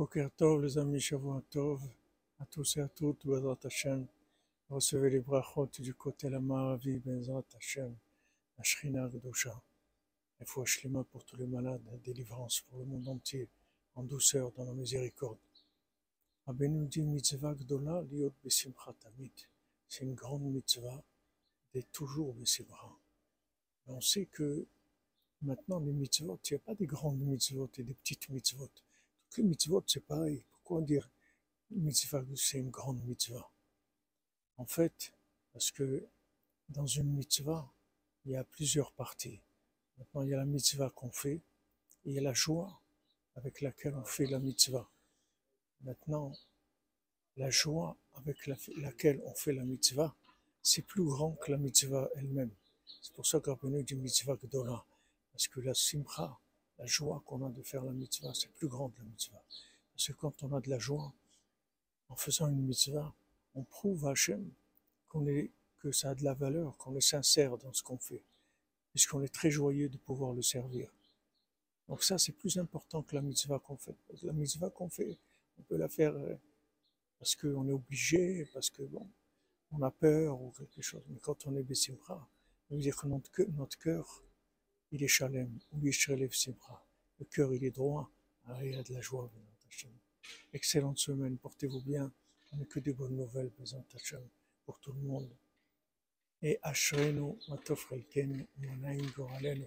Boker Tov, les amis, Shavua Tov, à tous et à toutes, Bezrat Hashem. Recevez les brachot du côté la Maravi, Bezrat Hashem, la Shrina Gdosha. Il faut Shlima pour tous les malades, la délivrance pour le monde entier, en douceur, dans la miséricorde. Rabbeinu dit mitzvah gdola liot besimcha tamid. C'est une grande mitzvah d'être toujours besimcha. Mais on sait que maintenant, les mitzvot, il n'y a pas des grandes mitzvot et des petites mitzvot. Les mitzvot, c'est pareil. Pourquoi dire mitzvah, c'est une grande mitzvah? En fait, parce que dans une mitzvah, il y a plusieurs parties. Maintenant, il y a la mitzvah qu'on fait, et il y a la joie avec laquelle on fait la mitzvah. Maintenant, la joie avec laquelle on fait la mitzvah, c'est plus grand que la mitzvah elle-même. C'est pour ça qu'on dit mitzvah gdola. Parce que la simcha, la joie qu'on a de faire la mitzvah, c'est plus grand que la mitzvah. Parce que quand on a de la joie, en faisant une mitzvah, on prouve à Hachem qu'on est, que ça a de la valeur, qu'on est sincère dans ce qu'on fait, puisqu'on est très joyeux de pouvoir le servir. Donc ça, c'est plus important que la mitzvah qu'on fait. la mitzvah qu'on fait, on peut la faire euh, parce qu'on est obligé, parce que bon, on a peur ou quelque chose. Mais quand on est Bessimra, ça veut dire que notre cœur, il est chalem, ou il Simra. Le cœur, il est droit, ah, il y a de la joie, Excellente semaine, portez-vous bien. On n'a que des bonnes nouvelles, pour tout le monde. Et Ashrenu, Matofrelken, Manaim Goralenu.